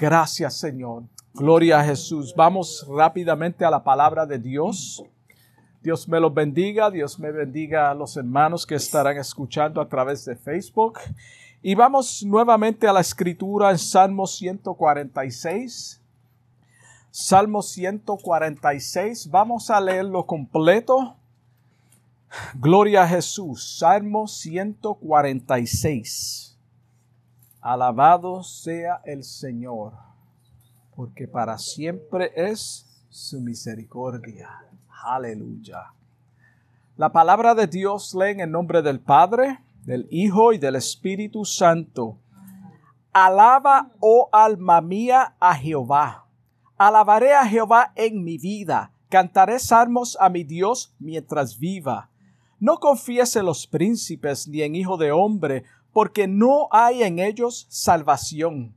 Gracias, Señor. Gloria a Jesús. Vamos rápidamente a la palabra de Dios. Dios me los bendiga, Dios me bendiga a los hermanos que estarán escuchando a través de Facebook. Y vamos nuevamente a la escritura en Salmo 146. Salmo 146. Vamos a leerlo completo. Gloria a Jesús. Salmo 146. Alabado sea el Señor, porque para siempre es su misericordia. Aleluya. La palabra de Dios lee en el nombre del Padre, del Hijo y del Espíritu Santo. Alaba, oh alma mía, a Jehová. Alabaré a Jehová en mi vida. Cantaré salmos a mi Dios mientras viva. No confíes en los príncipes ni en hijo de hombre, porque no hay en ellos salvación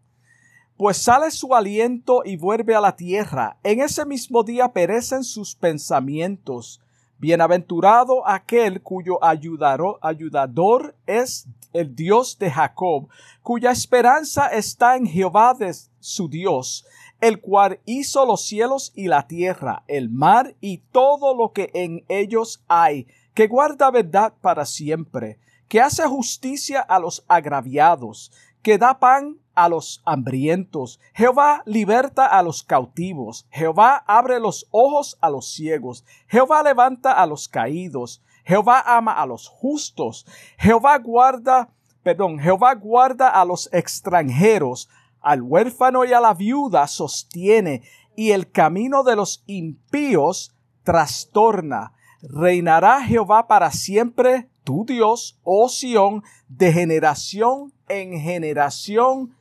pues sale su aliento y vuelve a la tierra. En ese mismo día perecen sus pensamientos. Bienaventurado aquel cuyo ayudador es el Dios de Jacob, cuya esperanza está en Jehová de su Dios, el cual hizo los cielos y la tierra, el mar y todo lo que en ellos hay, que guarda verdad para siempre, que hace justicia a los agraviados, que da pan a los hambrientos. Jehová liberta a los cautivos. Jehová abre los ojos a los ciegos. Jehová levanta a los caídos. Jehová ama a los justos. Jehová guarda, perdón, Jehová guarda a los extranjeros. Al huérfano y a la viuda sostiene y el camino de los impíos trastorna. Reinará Jehová para siempre Dios, oh Sión, de generación en generación.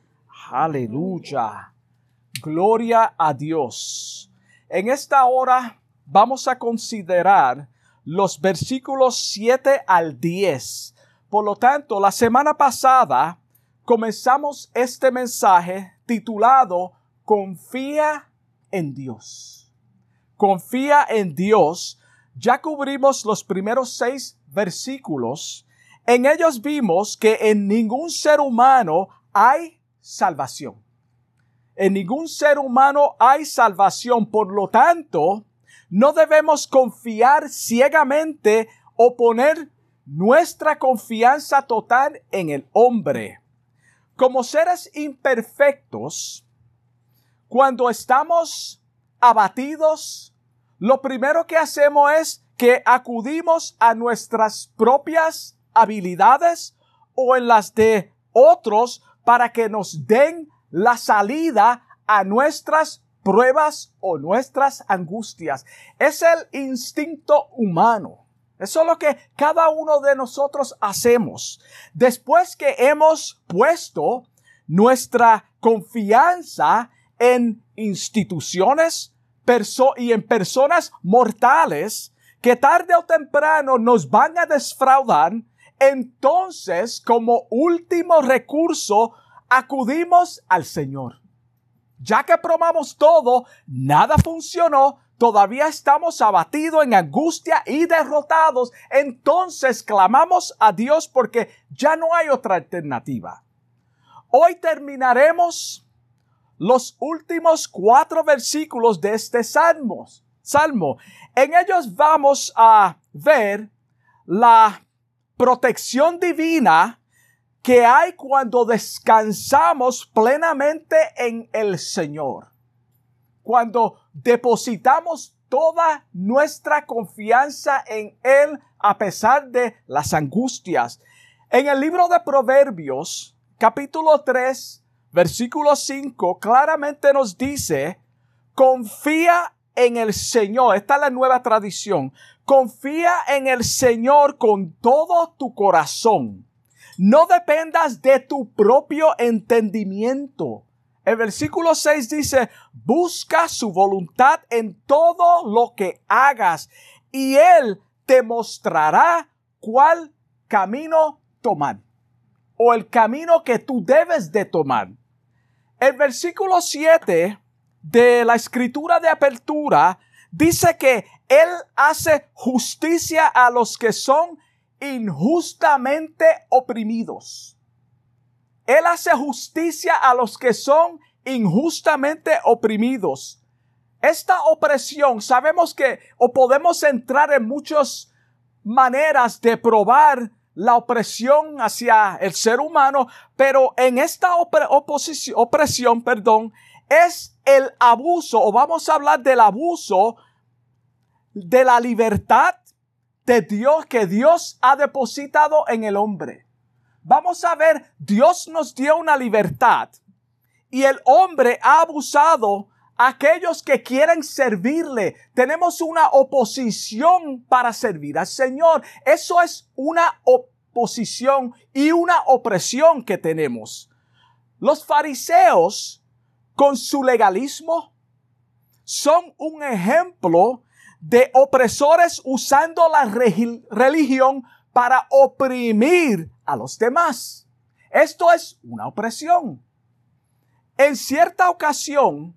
Aleluya. Gloria a Dios. En esta hora vamos a considerar los versículos 7 al 10. Por lo tanto, la semana pasada comenzamos este mensaje titulado Confía en Dios. Confía en Dios. Ya cubrimos los primeros seis versículos, en ellos vimos que en ningún ser humano hay salvación. En ningún ser humano hay salvación. Por lo tanto, no debemos confiar ciegamente o poner nuestra confianza total en el hombre. Como seres imperfectos, cuando estamos abatidos, lo primero que hacemos es que acudimos a nuestras propias habilidades o en las de otros para que nos den la salida a nuestras pruebas o nuestras angustias. Es el instinto humano. Eso es lo que cada uno de nosotros hacemos. Después que hemos puesto nuestra confianza en instituciones y en personas mortales, que tarde o temprano nos van a desfraudar, entonces como último recurso acudimos al Señor. Ya que probamos todo, nada funcionó, todavía estamos abatidos en angustia y derrotados, entonces clamamos a Dios porque ya no hay otra alternativa. Hoy terminaremos los últimos cuatro versículos de este salmo. Salmo. En ellos vamos a ver la protección divina que hay cuando descansamos plenamente en el Señor. Cuando depositamos toda nuestra confianza en Él a pesar de las angustias. En el libro de Proverbios, capítulo 3, versículo 5, claramente nos dice, confía en el Señor. Esta es la nueva tradición. Confía en el Señor con todo tu corazón. No dependas de tu propio entendimiento. El versículo 6 dice, busca su voluntad en todo lo que hagas y Él te mostrará cuál camino tomar o el camino que tú debes de tomar. El versículo 7 de la escritura de apertura dice que Él hace justicia a los que son injustamente oprimidos. Él hace justicia a los que son injustamente oprimidos. Esta opresión, sabemos que o podemos entrar en muchas maneras de probar la opresión hacia el ser humano, pero en esta opresión, perdón, es el abuso, o vamos a hablar del abuso de la libertad de Dios que Dios ha depositado en el hombre. Vamos a ver, Dios nos dio una libertad y el hombre ha abusado a aquellos que quieren servirle. Tenemos una oposición para servir al Señor. Eso es una oposición y una opresión que tenemos. Los fariseos, con su legalismo, son un ejemplo de opresores usando la religión para oprimir a los demás. Esto es una opresión. En cierta ocasión,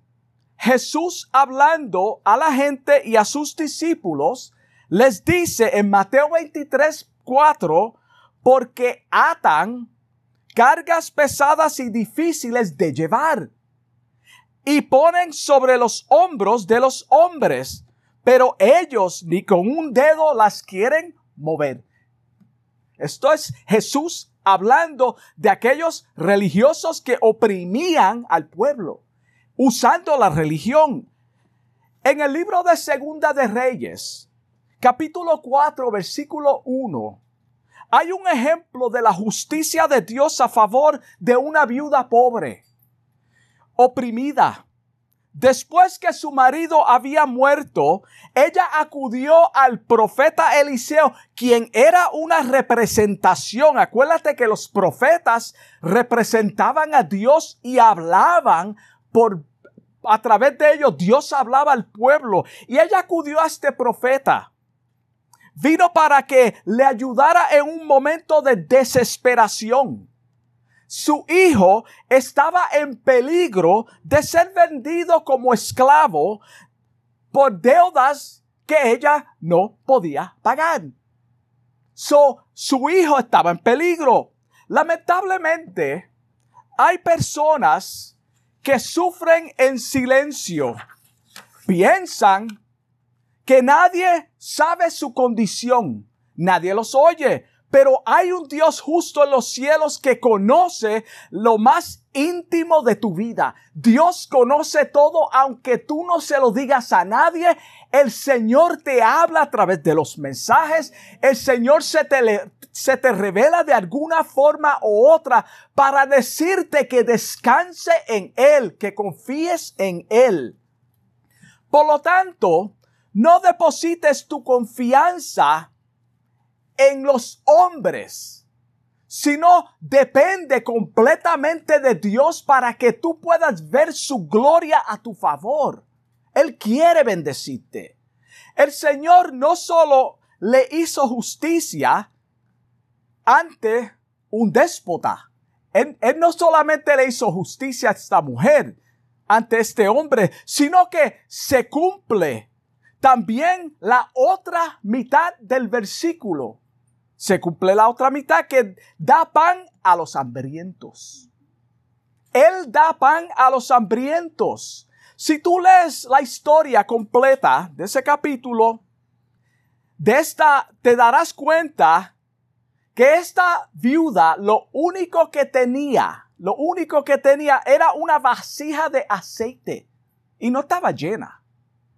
Jesús hablando a la gente y a sus discípulos, les dice en Mateo 23, 4, porque atan cargas pesadas y difíciles de llevar y ponen sobre los hombros de los hombres, pero ellos ni con un dedo las quieren mover. Esto es Jesús hablando de aquellos religiosos que oprimían al pueblo, usando la religión. En el libro de Segunda de Reyes, capítulo 4, versículo 1, hay un ejemplo de la justicia de Dios a favor de una viuda pobre, oprimida, Después que su marido había muerto, ella acudió al profeta Eliseo, quien era una representación. Acuérdate que los profetas representaban a Dios y hablaban por a través de ellos Dios hablaba al pueblo y ella acudió a este profeta. Vino para que le ayudara en un momento de desesperación su hijo estaba en peligro de ser vendido como esclavo por deudas que ella no podía pagar. So, su hijo estaba en peligro. Lamentablemente, hay personas que sufren en silencio. Piensan que nadie sabe su condición. Nadie los oye. Pero hay un Dios justo en los cielos que conoce lo más íntimo de tu vida. Dios conoce todo, aunque tú no se lo digas a nadie. El Señor te habla a través de los mensajes. El Señor se te, se te revela de alguna forma u otra para decirte que descanse en Él, que confíes en Él. Por lo tanto, no deposites tu confianza en los hombres, sino depende completamente de Dios para que tú puedas ver su gloria a tu favor. Él quiere bendecirte. El Señor no solo le hizo justicia ante un déspota. Él, no solamente le hizo justicia a esta mujer, ante este hombre, sino que se cumple también la otra mitad del versículo se cumple la otra mitad que da pan a los hambrientos. Él da pan a los hambrientos. Si tú lees la historia completa de ese capítulo, de esta te darás cuenta que esta viuda lo único que tenía, lo único que tenía era una vasija de aceite y no estaba llena.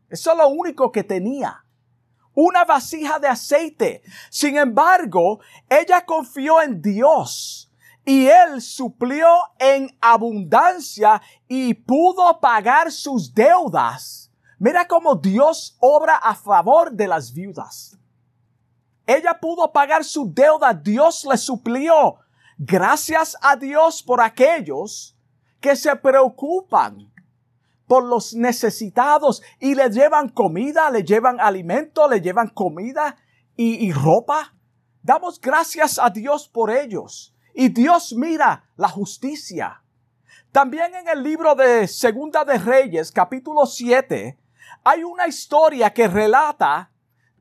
Eso es lo único que tenía una vasija de aceite. Sin embargo, ella confió en Dios y él suplió en abundancia y pudo pagar sus deudas. Mira cómo Dios obra a favor de las viudas. Ella pudo pagar su deuda, Dios le suplió. Gracias a Dios por aquellos que se preocupan por los necesitados y le llevan comida, le llevan alimento, le llevan comida y, ropa. Damos gracias a Dios por ellos. Y Dios mira la justicia. También en el libro de Segunda de Reyes, capítulo 7, hay una historia que relata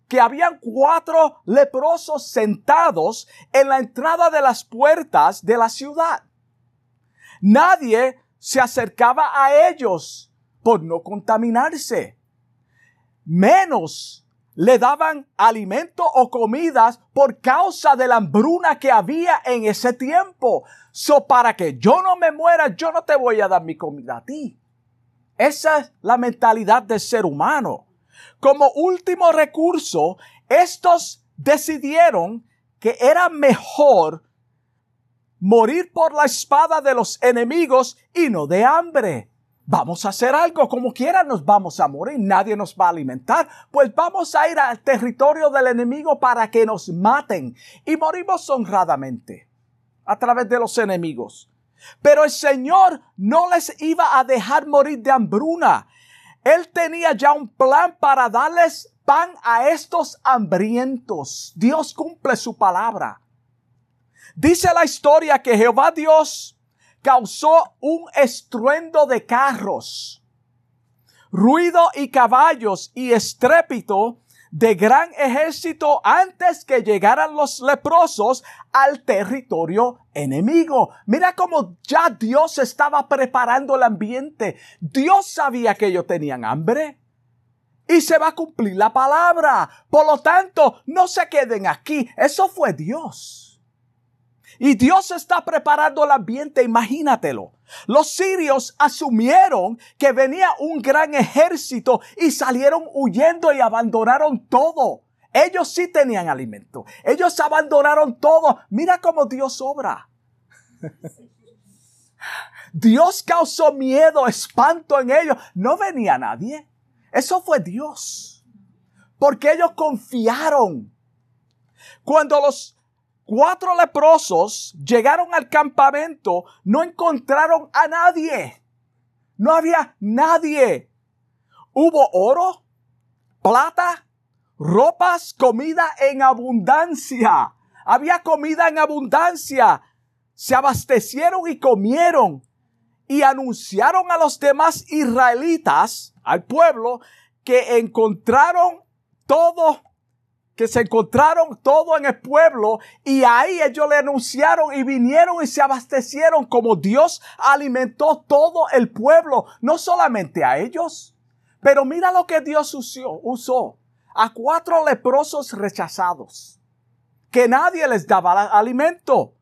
que habían cuatro leprosos sentados en la entrada de las puertas de la ciudad. Nadie se acercaba a ellos por no contaminarse. Menos le daban alimento o comidas por causa de la hambruna que había en ese tiempo. So, para que yo no me muera, yo no te voy a dar mi comida a ti. Esa es la mentalidad del ser humano. Como último recurso, estos decidieron que era mejor morir por la espada de los enemigos y no de hambre. Vamos a hacer algo, como quiera nos vamos a morir, nadie nos va a alimentar, pues vamos a ir al territorio del enemigo para que nos maten y morimos honradamente a través de los enemigos. Pero el Señor no les iba a dejar morir de hambruna. Él tenía ya un plan para darles pan a estos hambrientos. Dios cumple su palabra. Dice la historia que Jehová Dios causó un estruendo de carros, ruido y caballos y estrépito de gran ejército antes que llegaran los leprosos al territorio enemigo. Mira cómo ya Dios estaba preparando el ambiente. Dios sabía que ellos tenían hambre. Y se va a cumplir la palabra. Por lo tanto, no se queden aquí. Eso fue Dios. Y Dios está preparando el ambiente, imagínatelo. Los sirios asumieron que venía un gran ejército y salieron huyendo y abandonaron todo. Ellos sí tenían alimento. Ellos abandonaron todo. Mira cómo Dios obra. Dios causó miedo, espanto en ellos. No venía nadie. Eso fue Dios. Porque ellos confiaron. Cuando los Cuatro leprosos llegaron al campamento, no encontraron a nadie. No había nadie. Hubo oro, plata, ropas, comida en abundancia. Había comida en abundancia. Se abastecieron y comieron y anunciaron a los demás israelitas, al pueblo, que encontraron todo que se encontraron todo en el pueblo y ahí ellos le anunciaron y vinieron y se abastecieron como Dios alimentó todo el pueblo, no solamente a ellos. Pero mira lo que Dios usó, usó a cuatro leprosos rechazados, que nadie les daba alimento.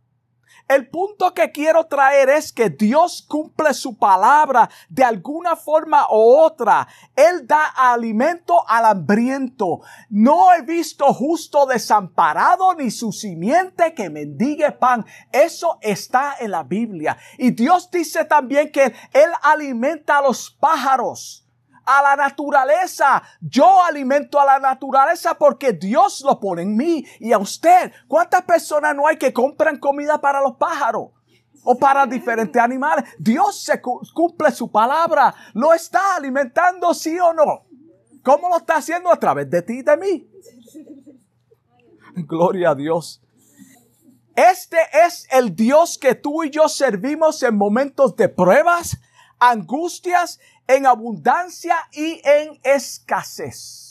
El punto que quiero traer es que Dios cumple su palabra de alguna forma u otra. Él da alimento al hambriento. No he visto justo desamparado ni su simiente que mendigue pan. Eso está en la Biblia. Y Dios dice también que Él alimenta a los pájaros a la naturaleza. Yo alimento a la naturaleza porque Dios lo pone en mí y a usted. ¿Cuántas personas no hay que compran comida para los pájaros? o para diferentes animales. Dios se cumple su palabra. ¿Lo está alimentando, sí o no? ¿Cómo lo está haciendo? A través de ti y de mí. Gloria a Dios. Este es el Dios que tú y yo servimos en momentos de pruebas, angustias en abundancia y en escasez.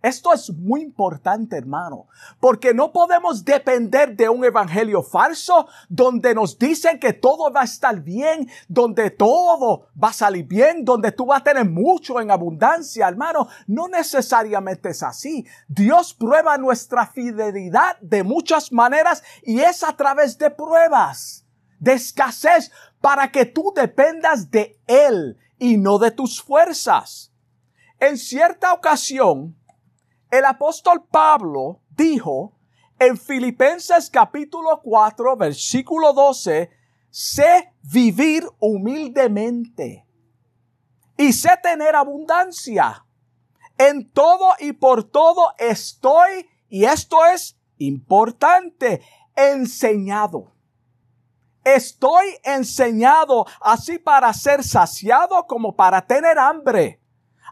Esto es muy importante, hermano, porque no podemos depender de un evangelio falso donde nos dicen que todo va a estar bien, donde todo va a salir bien, donde tú vas a tener mucho en abundancia, hermano. No necesariamente es así. Dios prueba nuestra fidelidad de muchas maneras y es a través de pruebas, de escasez, para que tú dependas de Él y no de tus fuerzas. En cierta ocasión, el apóstol Pablo dijo en Filipenses capítulo 4, versículo 12, sé vivir humildemente y sé tener abundancia. En todo y por todo estoy, y esto es importante, enseñado Estoy enseñado así para ser saciado como para tener hambre,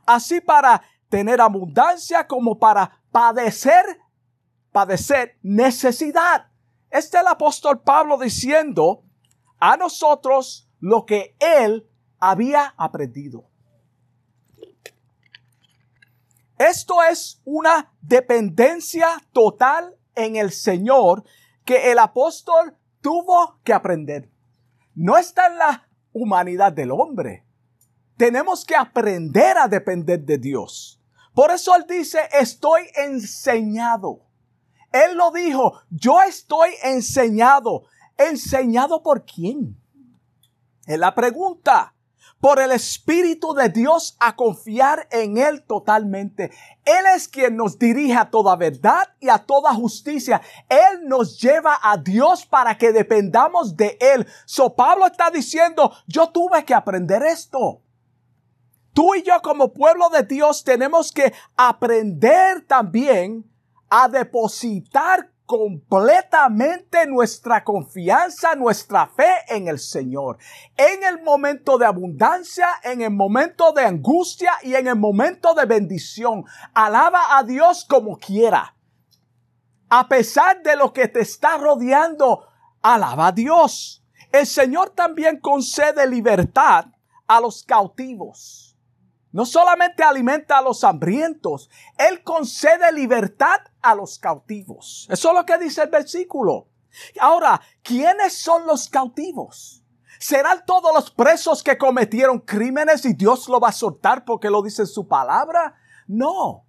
así para tener abundancia como para padecer, padecer necesidad. Este es el apóstol Pablo diciendo a nosotros lo que él había aprendido. Esto es una dependencia total en el Señor que el apóstol tuvo que aprender. No está en la humanidad del hombre. Tenemos que aprender a depender de Dios. Por eso Él dice, estoy enseñado. Él lo dijo, yo estoy enseñado. ¿Enseñado por quién? Es la pregunta por el Espíritu de Dios a confiar en Él totalmente. Él es quien nos dirige a toda verdad y a toda justicia. Él nos lleva a Dios para que dependamos de Él. So Pablo está diciendo, yo tuve que aprender esto. Tú y yo como pueblo de Dios tenemos que aprender también a depositar completamente nuestra confianza, nuestra fe en el Señor. En el momento de abundancia, en el momento de angustia y en el momento de bendición. Alaba a Dios como quiera. A pesar de lo que te está rodeando, alaba a Dios. El Señor también concede libertad a los cautivos. No solamente alimenta a los hambrientos, Él concede libertad a los cautivos. Eso es lo que dice el versículo. Ahora, ¿quiénes son los cautivos? ¿Serán todos los presos que cometieron crímenes y Dios lo va a soltar porque lo dice en su palabra? No,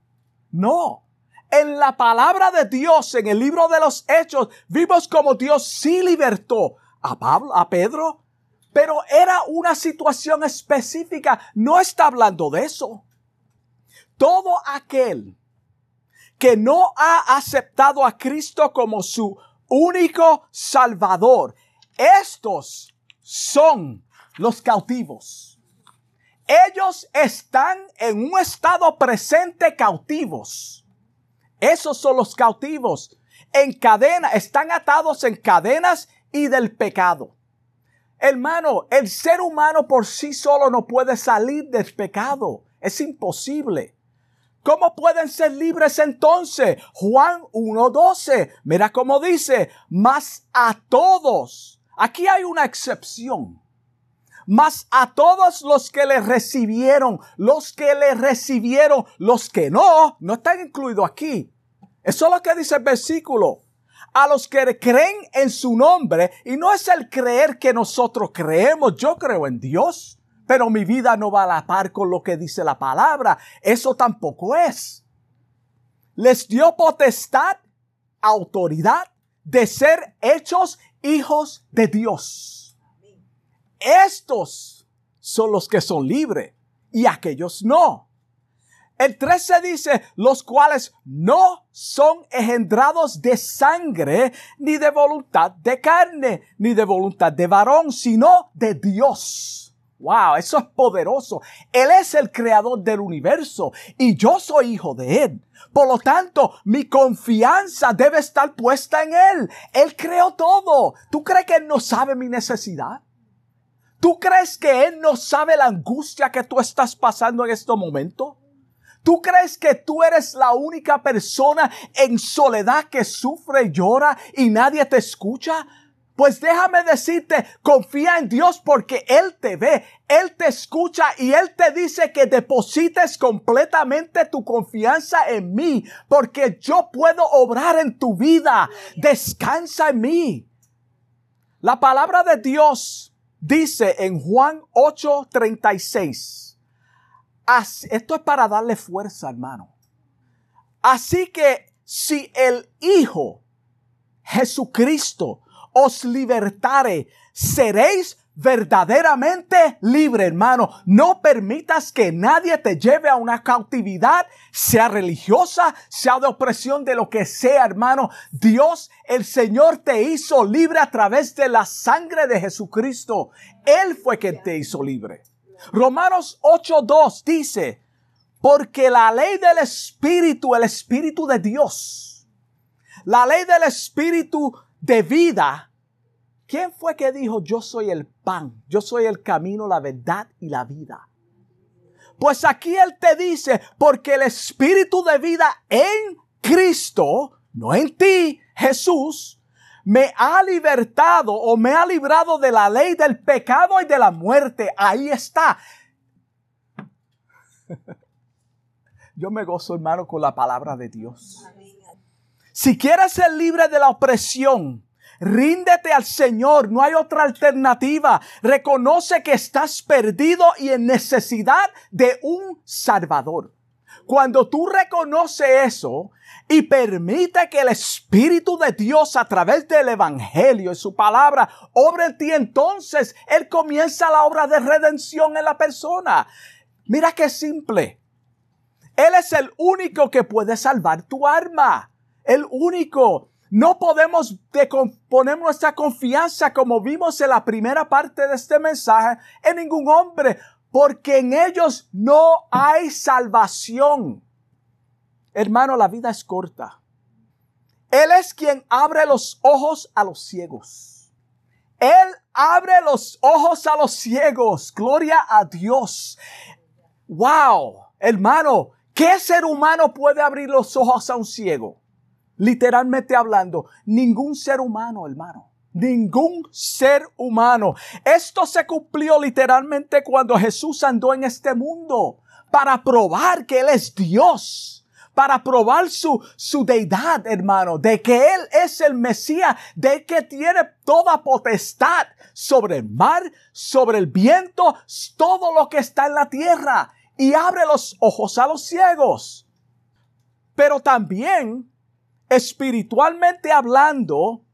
no. En la palabra de Dios, en el libro de los Hechos, vimos como Dios sí libertó a Pablo, a Pedro, pero era una situación específica. No está hablando de eso. Todo aquel que no ha aceptado a Cristo como su único Salvador, estos son los cautivos. Ellos están en un estado presente cautivos. Esos son los cautivos. En cadena, están atados en cadenas y del pecado. Hermano, el ser humano por sí solo no puede salir del pecado. Es imposible. ¿Cómo pueden ser libres entonces? Juan 1.12. Mira cómo dice, más a todos. Aquí hay una excepción. Más a todos los que le recibieron, los que le recibieron, los que no, no están incluidos aquí. Eso es lo que dice el versículo a los que creen en su nombre. Y no es el creer que nosotros creemos. Yo creo en Dios, pero mi vida no va a la par con lo que dice la palabra. Eso tampoco es. Les dio potestad, autoridad de ser hechos hijos de Dios. Estos son los que son libres y aquellos no. El 13 dice, los cuales no son engendrados de sangre, ni de voluntad de carne, ni de voluntad de varón, sino de Dios. Wow, eso es poderoso. Él es el creador del universo y yo soy hijo de Él. Por lo tanto, mi confianza debe estar puesta en Él. Él creó todo. ¿Tú crees que Él no sabe mi necesidad? ¿Tú crees que Él no sabe la angustia que tú estás pasando en este momento? ¿Tú crees que tú eres la única persona en soledad que sufre y llora y nadie te escucha? Pues déjame decirte, confía en Dios porque Él te ve, Él te escucha y Él te dice que deposites completamente tu confianza en mí porque yo puedo obrar en tu vida. Descansa en mí. La palabra de Dios dice en Juan 8:36 esto es para darle fuerza, hermano. Así que si el Hijo Jesucristo os libertare, seréis verdaderamente libre, hermano. No permitas que nadie te lleve a una cautividad, sea religiosa, sea de opresión, de lo que sea, hermano. Dios, el Señor te hizo libre a través de la sangre de Jesucristo. Él fue quien te hizo libre. Romanos 8.2 dice, porque la ley del Espíritu, el Espíritu de Dios, la ley del Espíritu de vida, ¿quién fue que dijo, yo soy el pan, yo soy el camino, la verdad y la vida? Pues aquí Él te dice, porque el Espíritu de vida en Cristo, no en ti, Jesús, me ha libertado o me ha librado de la ley del pecado y de la muerte. Ahí está. Yo me gozo, hermano, con la palabra de Dios. Si quieres ser libre de la opresión, ríndete al Señor, no hay otra alternativa. Reconoce que estás perdido y en necesidad de un Salvador. Cuando tú reconoces eso y permite que el Espíritu de Dios a través del Evangelio y su palabra obre en ti, entonces Él comienza la obra de redención en la persona. Mira qué simple. Él es el único que puede salvar tu alma. El único. No podemos poner nuestra confianza, como vimos en la primera parte de este mensaje, en ningún hombre, porque en ellos no hay salvación. Hermano, la vida es corta. Él es quien abre los ojos a los ciegos. Él abre los ojos a los ciegos. Gloria a Dios. Wow, hermano, ¿qué ser humano puede abrir los ojos a un ciego? Literalmente hablando, ningún ser humano, hermano ningún ser humano. Esto se cumplió literalmente cuando Jesús andó en este mundo para probar que Él es Dios para probar su, su deidad, hermano, de que Él es el Mesías, de que tiene toda potestad sobre el mar, sobre el viento, todo lo que está en la tierra, y abre los ojos a los ciegos. Pero también, espiritualmente hablando,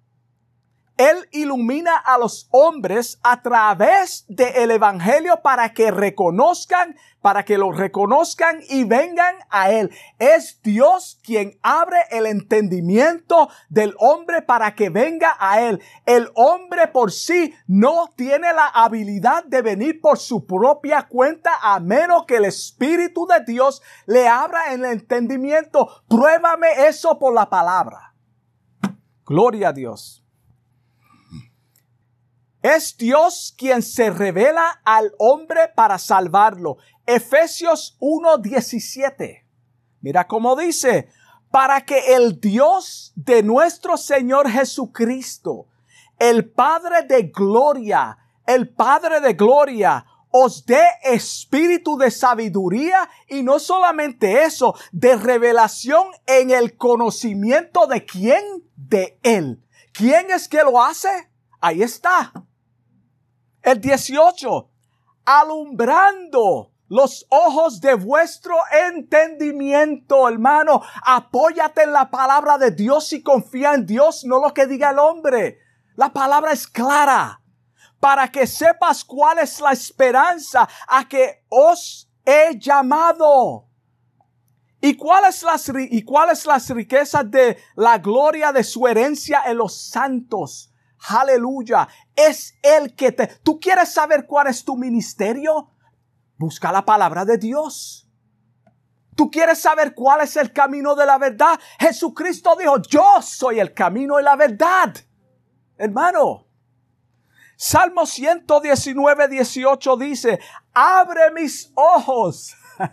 él ilumina a los hombres a través del Evangelio para que reconozcan, para que lo reconozcan y vengan a Él. Es Dios quien abre el entendimiento del hombre para que venga a Él. El hombre por sí no tiene la habilidad de venir por su propia cuenta a menos que el Espíritu de Dios le abra el entendimiento. Pruébame eso por la palabra. Gloria a Dios. Es Dios quien se revela al hombre para salvarlo. Efesios 1:17. Mira cómo dice, para que el Dios de nuestro Señor Jesucristo, el Padre de gloria, el Padre de gloria, os dé espíritu de sabiduría y no solamente eso, de revelación en el conocimiento de quién, de Él. ¿Quién es que lo hace? Ahí está. El 18, alumbrando los ojos de vuestro entendimiento, hermano. Apóyate en la palabra de Dios y confía en Dios, no lo que diga el hombre. La palabra es clara para que sepas cuál es la esperanza a que os he llamado. ¿Y cuáles las, y cuáles las riquezas de la gloria de su herencia en los santos? Aleluya. Es el que te... ¿Tú quieres saber cuál es tu ministerio? Busca la palabra de Dios. ¿Tú quieres saber cuál es el camino de la verdad? Jesucristo dijo, yo soy el camino y la verdad. Hermano. Salmo 119, 18 dice, abre mis ojos.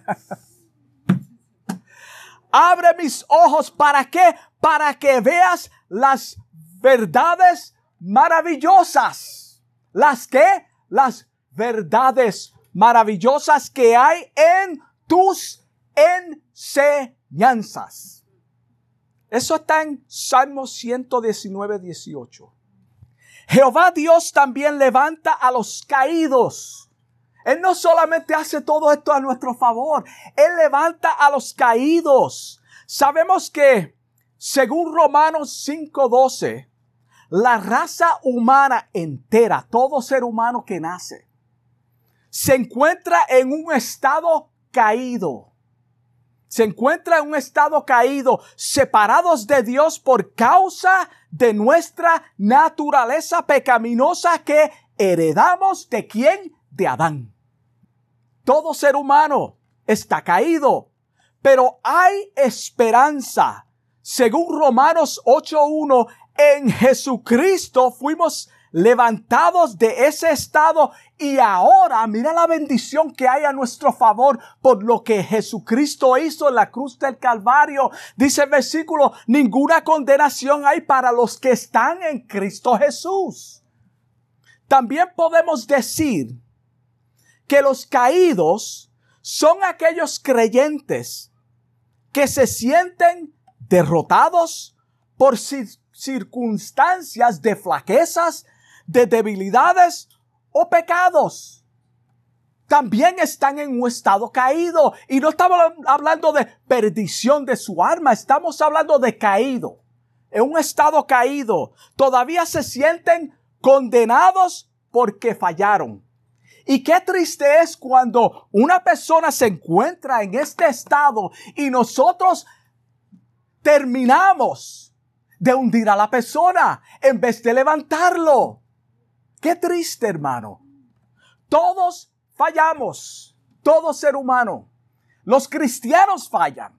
abre mis ojos. ¿Para qué? Para que veas las verdades maravillosas. ¿Las que Las verdades maravillosas que hay en tus enseñanzas. Eso está en Salmo 119, 18. Jehová Dios también levanta a los caídos. Él no solamente hace todo esto a nuestro favor, Él levanta a los caídos. Sabemos que, según Romanos 5:12, la raza humana entera, todo ser humano que nace, se encuentra en un estado caído. Se encuentra en un estado caído, separados de Dios por causa de nuestra naturaleza pecaminosa que heredamos de quién? De Adán. Todo ser humano está caído, pero hay esperanza. Según Romanos 8.1, en Jesucristo fuimos levantados de ese estado y ahora mira la bendición que hay a nuestro favor por lo que Jesucristo hizo en la cruz del Calvario. Dice el versículo, ninguna condenación hay para los que están en Cristo Jesús. También podemos decir que los caídos son aquellos creyentes que se sienten derrotados por circunstancias de flaquezas, de debilidades o pecados. También están en un estado caído. Y no estamos hablando de perdición de su alma, estamos hablando de caído. En un estado caído. Todavía se sienten condenados porque fallaron. Y qué triste es cuando una persona se encuentra en este estado y nosotros terminamos de hundir a la persona en vez de levantarlo. Qué triste, hermano. Todos fallamos, todo ser humano. Los cristianos fallan,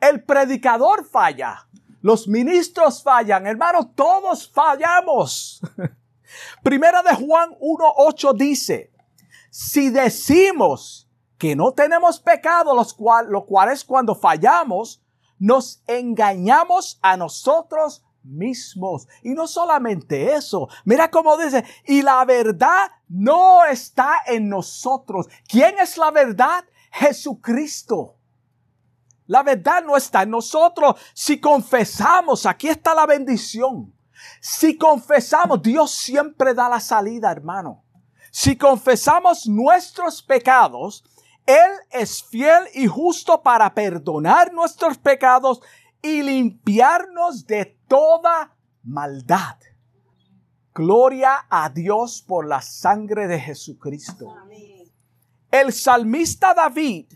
el predicador falla, los ministros fallan, hermano, todos fallamos. Primera de Juan 1.8 dice, si decimos que no tenemos pecado, los cual, lo cual es cuando fallamos, nos engañamos a nosotros mismos. Y no solamente eso, mira cómo dice, y la verdad no está en nosotros. ¿Quién es la verdad? Jesucristo. La verdad no está en nosotros. Si confesamos, aquí está la bendición. Si confesamos, Dios siempre da la salida, hermano. Si confesamos nuestros pecados, Él es fiel y justo para perdonar nuestros pecados y limpiarnos de toda maldad. Gloria a Dios por la sangre de Jesucristo. El salmista David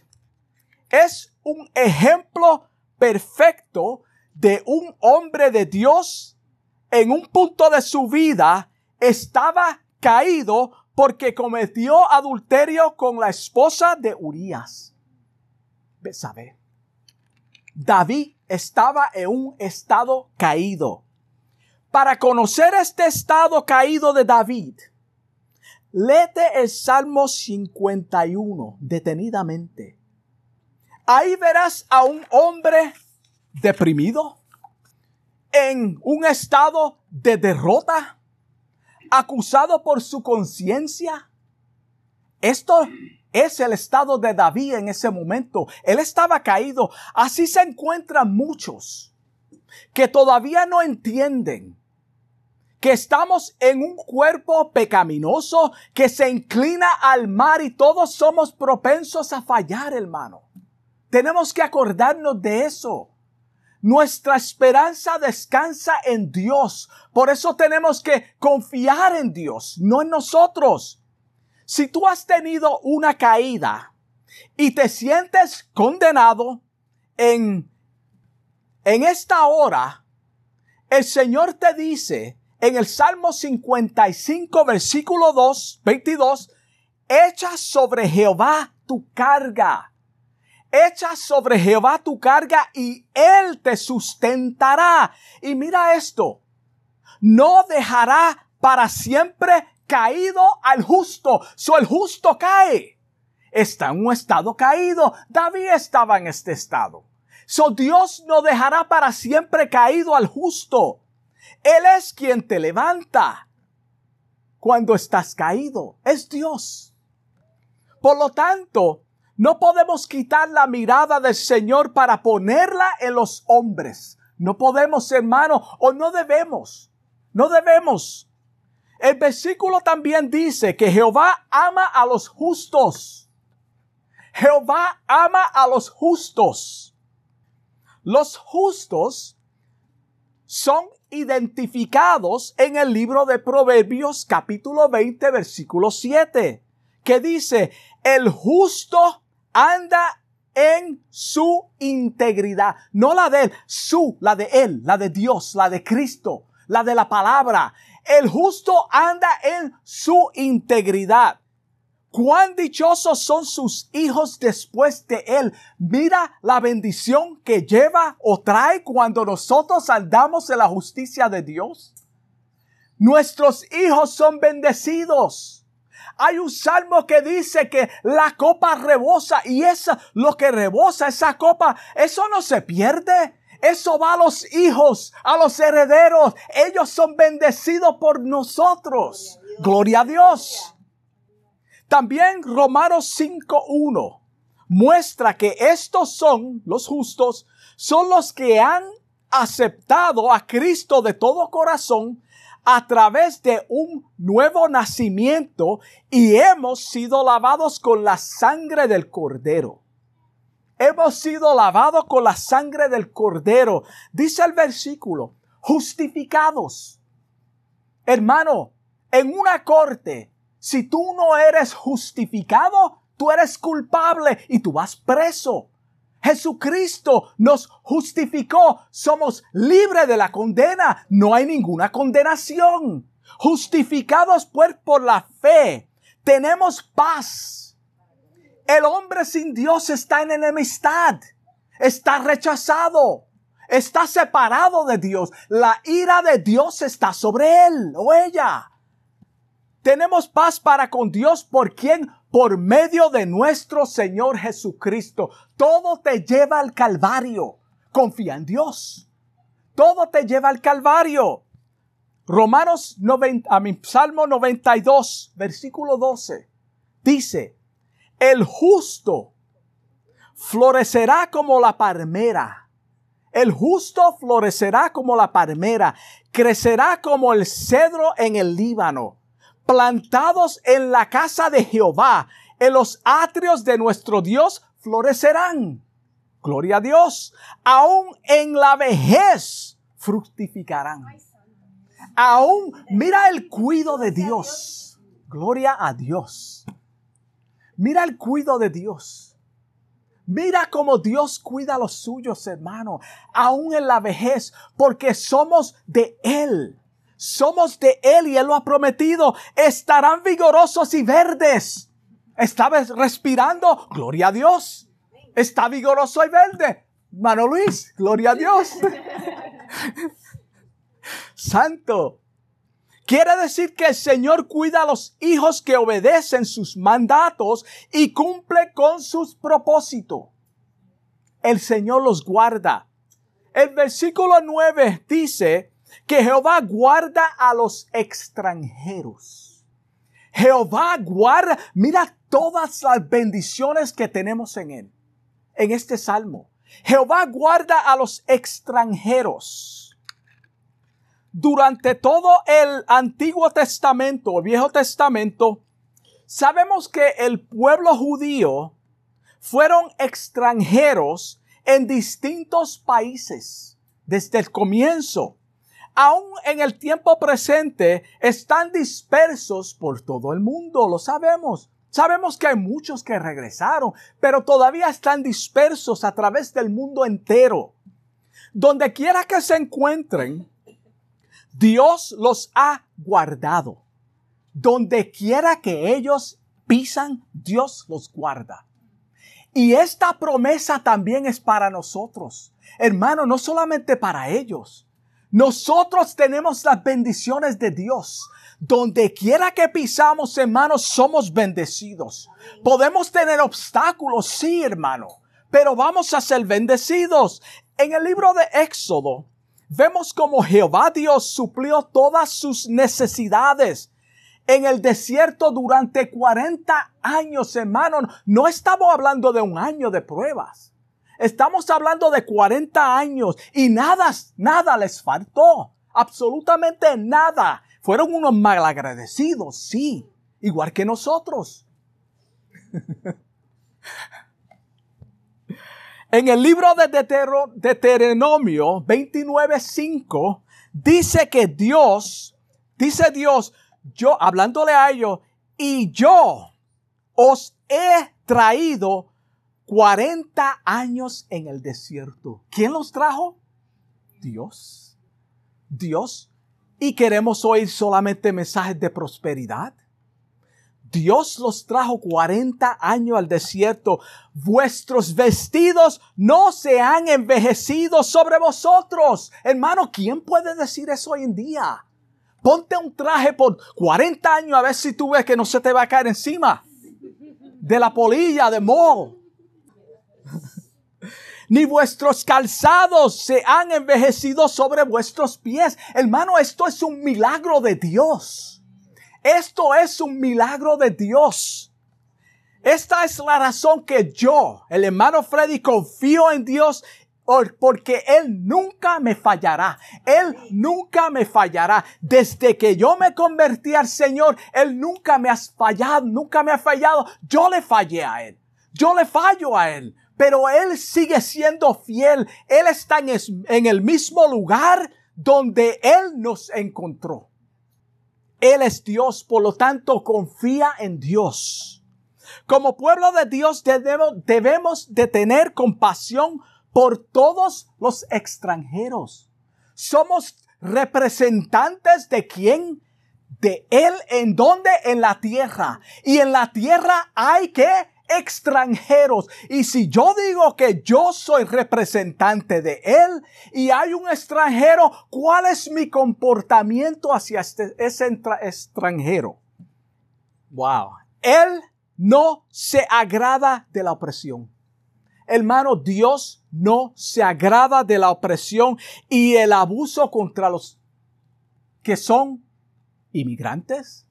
es un ejemplo perfecto de un hombre de Dios en un punto de su vida estaba caído porque cometió adulterio con la esposa de Urias. ¿Sabe? David estaba en un estado caído. Para conocer este estado caído de David, léete el Salmo 51 detenidamente. Ahí verás a un hombre deprimido, en un estado de derrota, acusado por su conciencia. Esto es el estado de David en ese momento. Él estaba caído. Así se encuentran muchos que todavía no entienden que estamos en un cuerpo pecaminoso que se inclina al mar y todos somos propensos a fallar, hermano. Tenemos que acordarnos de eso. Nuestra esperanza descansa en Dios. Por eso tenemos que confiar en Dios, no en nosotros. Si tú has tenido una caída y te sientes condenado en, en esta hora, el Señor te dice en el Salmo 55, versículo 2, 22, echa sobre Jehová tu carga Echa sobre Jehová tu carga y Él te sustentará. Y mira esto, no dejará para siempre caído al justo. So el justo cae. Está en un estado caído. David estaba en este estado. So Dios no dejará para siempre caído al justo. Él es quien te levanta cuando estás caído. Es Dios. Por lo tanto, no podemos quitar la mirada del Señor para ponerla en los hombres. No podemos, hermano, o no debemos. No debemos. El versículo también dice que Jehová ama a los justos. Jehová ama a los justos. Los justos son identificados en el libro de Proverbios capítulo 20 versículo 7, que dice, el justo anda en su integridad, no la de él, su, la de él, la de Dios, la de Cristo, la de la palabra. El justo anda en su integridad. Cuán dichosos son sus hijos después de él. Mira la bendición que lleva o trae cuando nosotros andamos en la justicia de Dios. Nuestros hijos son bendecidos. Hay un salmo que dice que la copa rebosa y esa, lo que rebosa esa copa, eso no se pierde. Eso va a los hijos, a los herederos. Ellos son bendecidos por nosotros. Gloria a Dios. También Romanos 5.1 muestra que estos son, los justos, son los que han aceptado a Cristo de todo corazón a través de un nuevo nacimiento y hemos sido lavados con la sangre del cordero. Hemos sido lavados con la sangre del cordero. Dice el versículo, justificados. Hermano, en una corte, si tú no eres justificado, tú eres culpable y tú vas preso. Jesucristo nos justificó. Somos libres de la condena. No hay ninguna condenación. Justificados pues por la fe. Tenemos paz. El hombre sin Dios está en enemistad. Está rechazado. Está separado de Dios. La ira de Dios está sobre él o ella. Tenemos paz para con Dios por quien por medio de nuestro Señor Jesucristo. Todo te lleva al Calvario. Confía en Dios. Todo te lleva al Calvario. Romanos 90, a mi Salmo 92, versículo 12, dice, el justo florecerá como la palmera. El justo florecerá como la palmera, crecerá como el cedro en el Líbano plantados en la casa de Jehová, en los atrios de nuestro Dios, florecerán. Gloria a Dios. Aún en la vejez fructificarán. Aún, mira el cuido de Dios. Gloria a Dios. Mira el cuido de Dios. Mira cómo Dios cuida a los suyos, hermano, aún en la vejez, porque somos de Él somos de Él y Él lo ha prometido. Estarán vigorosos y verdes. ¿Estás respirando? Gloria a Dios. Está vigoroso y verde. Mano Luis, gloria a Dios. Santo. Quiere decir que el Señor cuida a los hijos que obedecen sus mandatos y cumple con sus propósitos. El Señor los guarda. El versículo 9 dice, que Jehová guarda a los extranjeros. Jehová guarda, mira todas las bendiciones que tenemos en él, en este salmo. Jehová guarda a los extranjeros. Durante todo el Antiguo Testamento, el Viejo Testamento, sabemos que el pueblo judío fueron extranjeros en distintos países desde el comienzo aún en el tiempo presente, están dispersos por todo el mundo, lo sabemos. Sabemos que hay muchos que regresaron, pero todavía están dispersos a través del mundo entero. Donde quiera que se encuentren, Dios los ha guardado. Donde quiera que ellos pisan, Dios los guarda. Y esta promesa también es para nosotros. Hermano, no solamente para ellos, nosotros tenemos las bendiciones de Dios. Donde quiera que pisamos, hermanos, somos bendecidos. Podemos tener obstáculos, sí, hermano, pero vamos a ser bendecidos. En el libro de Éxodo, vemos como Jehová Dios suplió todas sus necesidades en el desierto durante 40 años, hermano. No estamos hablando de un año de pruebas. Estamos hablando de 40 años y nada, nada les faltó. Absolutamente nada. Fueron unos malagradecidos, sí, igual que nosotros. en el libro de Deuteronomio 29.5 dice que Dios, dice Dios, yo, hablándole a ellos, y yo os he traído 40 años en el desierto. ¿Quién los trajo? Dios. Dios. Y queremos oír solamente mensajes de prosperidad. Dios los trajo 40 años al desierto. Vuestros vestidos no se han envejecido sobre vosotros. Hermano, ¿quién puede decir eso hoy en día? Ponte un traje por 40 años a ver si tú ves que no se te va a caer encima. De la polilla, de moho ni vuestros calzados se han envejecido sobre vuestros pies. Hermano, esto es un milagro de Dios. Esto es un milagro de Dios. Esta es la razón que yo, el hermano Freddy, confío en Dios porque Él nunca me fallará. Él nunca me fallará. Desde que yo me convertí al Señor, Él nunca me ha fallado, nunca me ha fallado. Yo le fallé a Él. Yo le fallo a Él. Pero Él sigue siendo fiel. Él está en, el mismo lugar donde Él nos encontró. Él es Dios, por lo tanto confía en Dios. Como pueblo de Dios debemos, debemos de tener compasión por todos los extranjeros. Somos representantes de quién? De Él en donde? En la tierra. Y en la tierra hay que extranjeros. Y si yo digo que yo soy representante de Él y hay un extranjero, ¿cuál es mi comportamiento hacia este, ese extranjero? Wow. Él no se agrada de la opresión. Hermano, Dios no se agrada de la opresión y el abuso contra los que son inmigrantes,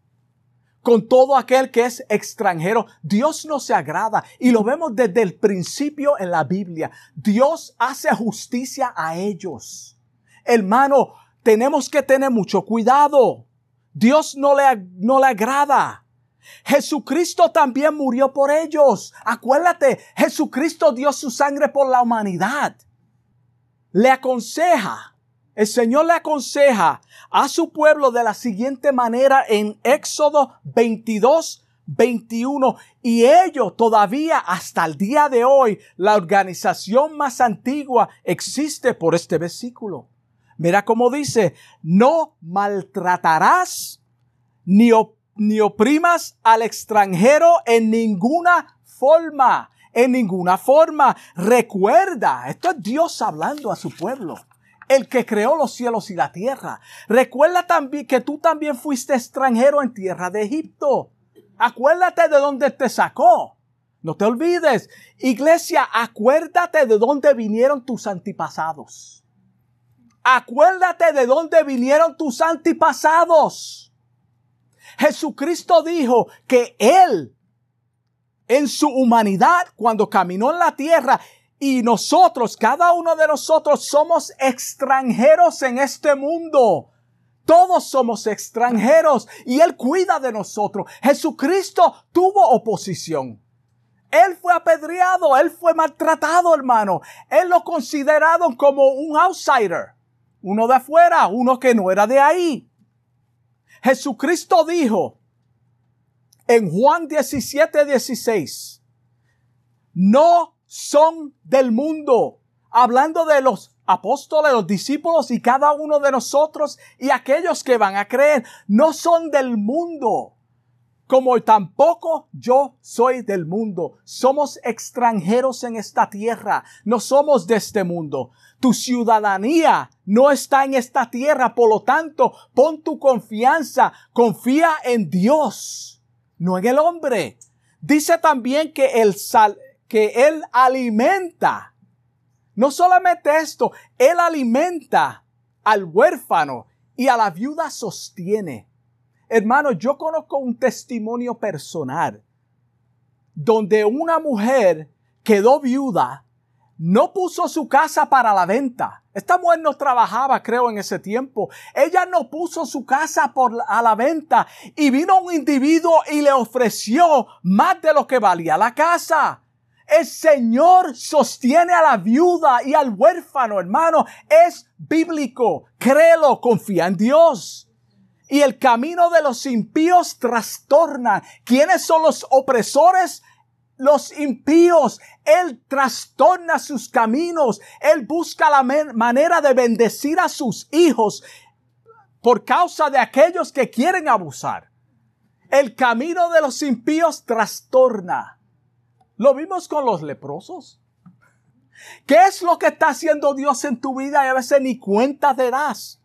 con todo aquel que es extranjero. Dios no se agrada y lo vemos desde el principio en la Biblia. Dios hace justicia a ellos. Hermano, tenemos que tener mucho cuidado. Dios no le, no le agrada. Jesucristo también murió por ellos. Acuérdate, Jesucristo dio su sangre por la humanidad. Le aconseja, el Señor le aconseja a su pueblo de la siguiente manera en Éxodo 22, 21. Y ello todavía hasta el día de hoy, la organización más antigua existe por este versículo. Mira cómo dice, no maltratarás ni ni oprimas al extranjero en ninguna forma. En ninguna forma. Recuerda, esto es Dios hablando a su pueblo. El que creó los cielos y la tierra. Recuerda también que tú también fuiste extranjero en tierra de Egipto. Acuérdate de dónde te sacó. No te olvides. Iglesia, acuérdate de dónde vinieron tus antepasados. Acuérdate de dónde vinieron tus antepasados. Jesucristo dijo que Él, en su humanidad, cuando caminó en la tierra, y nosotros, cada uno de nosotros, somos extranjeros en este mundo. Todos somos extranjeros y Él cuida de nosotros. Jesucristo tuvo oposición. Él fue apedreado, Él fue maltratado, hermano. Él lo consideraron como un outsider, uno de afuera, uno que no era de ahí. Jesucristo dijo en Juan 17, 16, no son del mundo, hablando de los apóstoles, los discípulos y cada uno de nosotros y aquellos que van a creer, no son del mundo, como tampoco yo soy del mundo. Somos extranjeros en esta tierra, no somos de este mundo. Tu ciudadanía no está en esta tierra, por lo tanto, pon tu confianza, confía en Dios, no en el hombre. Dice también que el sal, que él alimenta. No solamente esto, él alimenta al huérfano y a la viuda sostiene. Hermano, yo conozco un testimonio personal donde una mujer quedó viuda no puso su casa para la venta. Esta mujer no trabajaba, creo, en ese tiempo. Ella no puso su casa por, a la venta y vino un individuo y le ofreció más de lo que valía la casa. El Señor sostiene a la viuda y al huérfano, hermano. Es bíblico. Créelo, confía en Dios. Y el camino de los impíos trastorna. ¿Quiénes son los opresores? los impíos. Él trastorna sus caminos. Él busca la manera de bendecir a sus hijos por causa de aquellos que quieren abusar. El camino de los impíos trastorna. Lo vimos con los leprosos. ¿Qué es lo que está haciendo Dios en tu vida y a veces ni cuenta te das?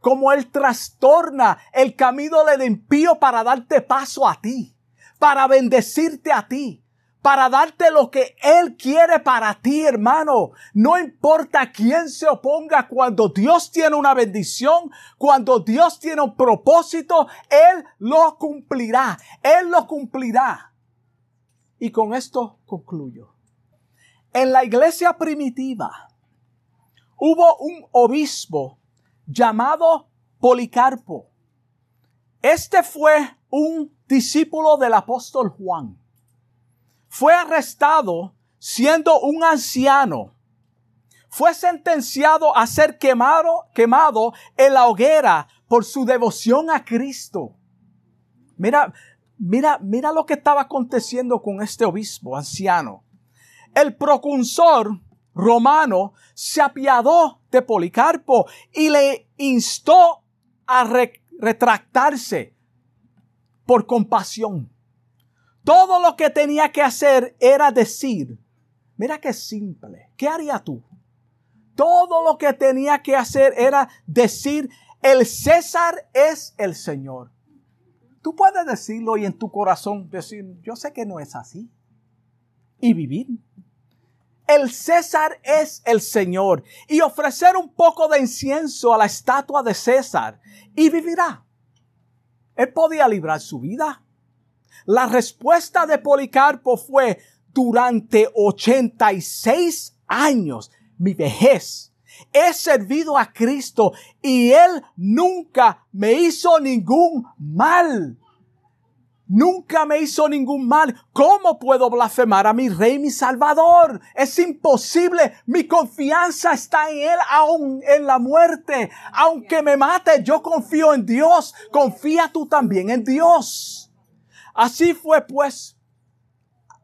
Como Él trastorna el camino del impío para darte paso a ti para bendecirte a ti, para darte lo que Él quiere para ti, hermano. No importa quién se oponga cuando Dios tiene una bendición, cuando Dios tiene un propósito, Él lo cumplirá, Él lo cumplirá. Y con esto concluyo. En la iglesia primitiva hubo un obispo llamado Policarpo. Este fue un discípulo del apóstol Juan. Fue arrestado siendo un anciano. Fue sentenciado a ser quemado, quemado en la hoguera por su devoción a Cristo. Mira, mira, mira lo que estaba aconteciendo con este obispo anciano. El procursor romano se apiadó de Policarpo y le instó a retractarse por compasión. Todo lo que tenía que hacer era decir, mira qué simple, ¿qué haría tú? Todo lo que tenía que hacer era decir, el César es el Señor. Tú puedes decirlo y en tu corazón decir, yo sé que no es así. Y vivir. El César es el Señor. Y ofrecer un poco de incienso a la estatua de César. Y vivirá. Él podía librar su vida. La respuesta de Policarpo fue, durante 86 años, mi vejez, he servido a Cristo y Él nunca me hizo ningún mal. Nunca me hizo ningún mal. ¿Cómo puedo blasfemar a mi Rey, mi Salvador? Es imposible. Mi confianza está en Él, aún en la muerte. Aunque me mate, yo confío en Dios. Confía tú también en Dios. Así fue pues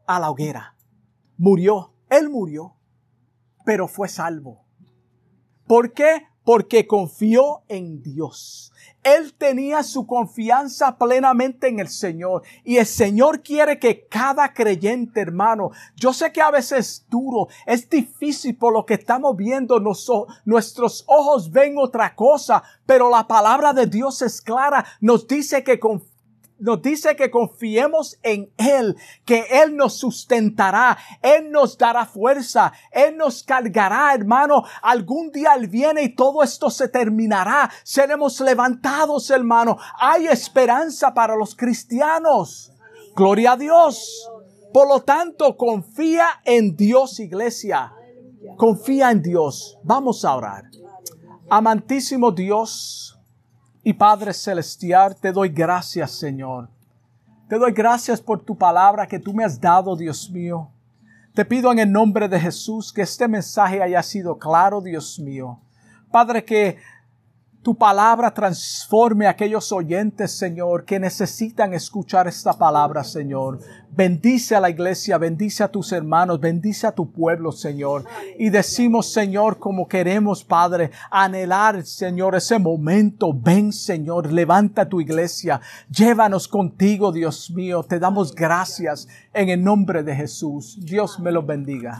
a la hoguera. Murió. Él murió, pero fue salvo. ¿Por qué? Porque confió en Dios. Él tenía su confianza plenamente en el Señor. Y el Señor quiere que cada creyente, hermano, yo sé que a veces es duro, es difícil por lo que estamos viendo, nuestros ojos ven otra cosa, pero la palabra de Dios es clara, nos dice que confiamos nos dice que confiemos en Él, que Él nos sustentará, Él nos dará fuerza, Él nos cargará, hermano. Algún día Él viene y todo esto se terminará. Seremos levantados, hermano. Hay esperanza para los cristianos. Gloria a Dios. Por lo tanto, confía en Dios, iglesia. Confía en Dios. Vamos a orar. Amantísimo Dios. Y Padre Celestial, te doy gracias, Señor. Te doy gracias por tu palabra que tú me has dado, Dios mío. Te pido en el nombre de Jesús que este mensaje haya sido claro, Dios mío. Padre, que tu palabra transforme a aquellos oyentes, Señor, que necesitan escuchar esta palabra, Señor. Bendice a la iglesia, bendice a tus hermanos, bendice a tu pueblo, Señor. Y decimos, Señor, como queremos, Padre, anhelar, Señor, ese momento. Ven, Señor, levanta tu iglesia, llévanos contigo, Dios mío. Te damos gracias en el nombre de Jesús. Dios me los bendiga.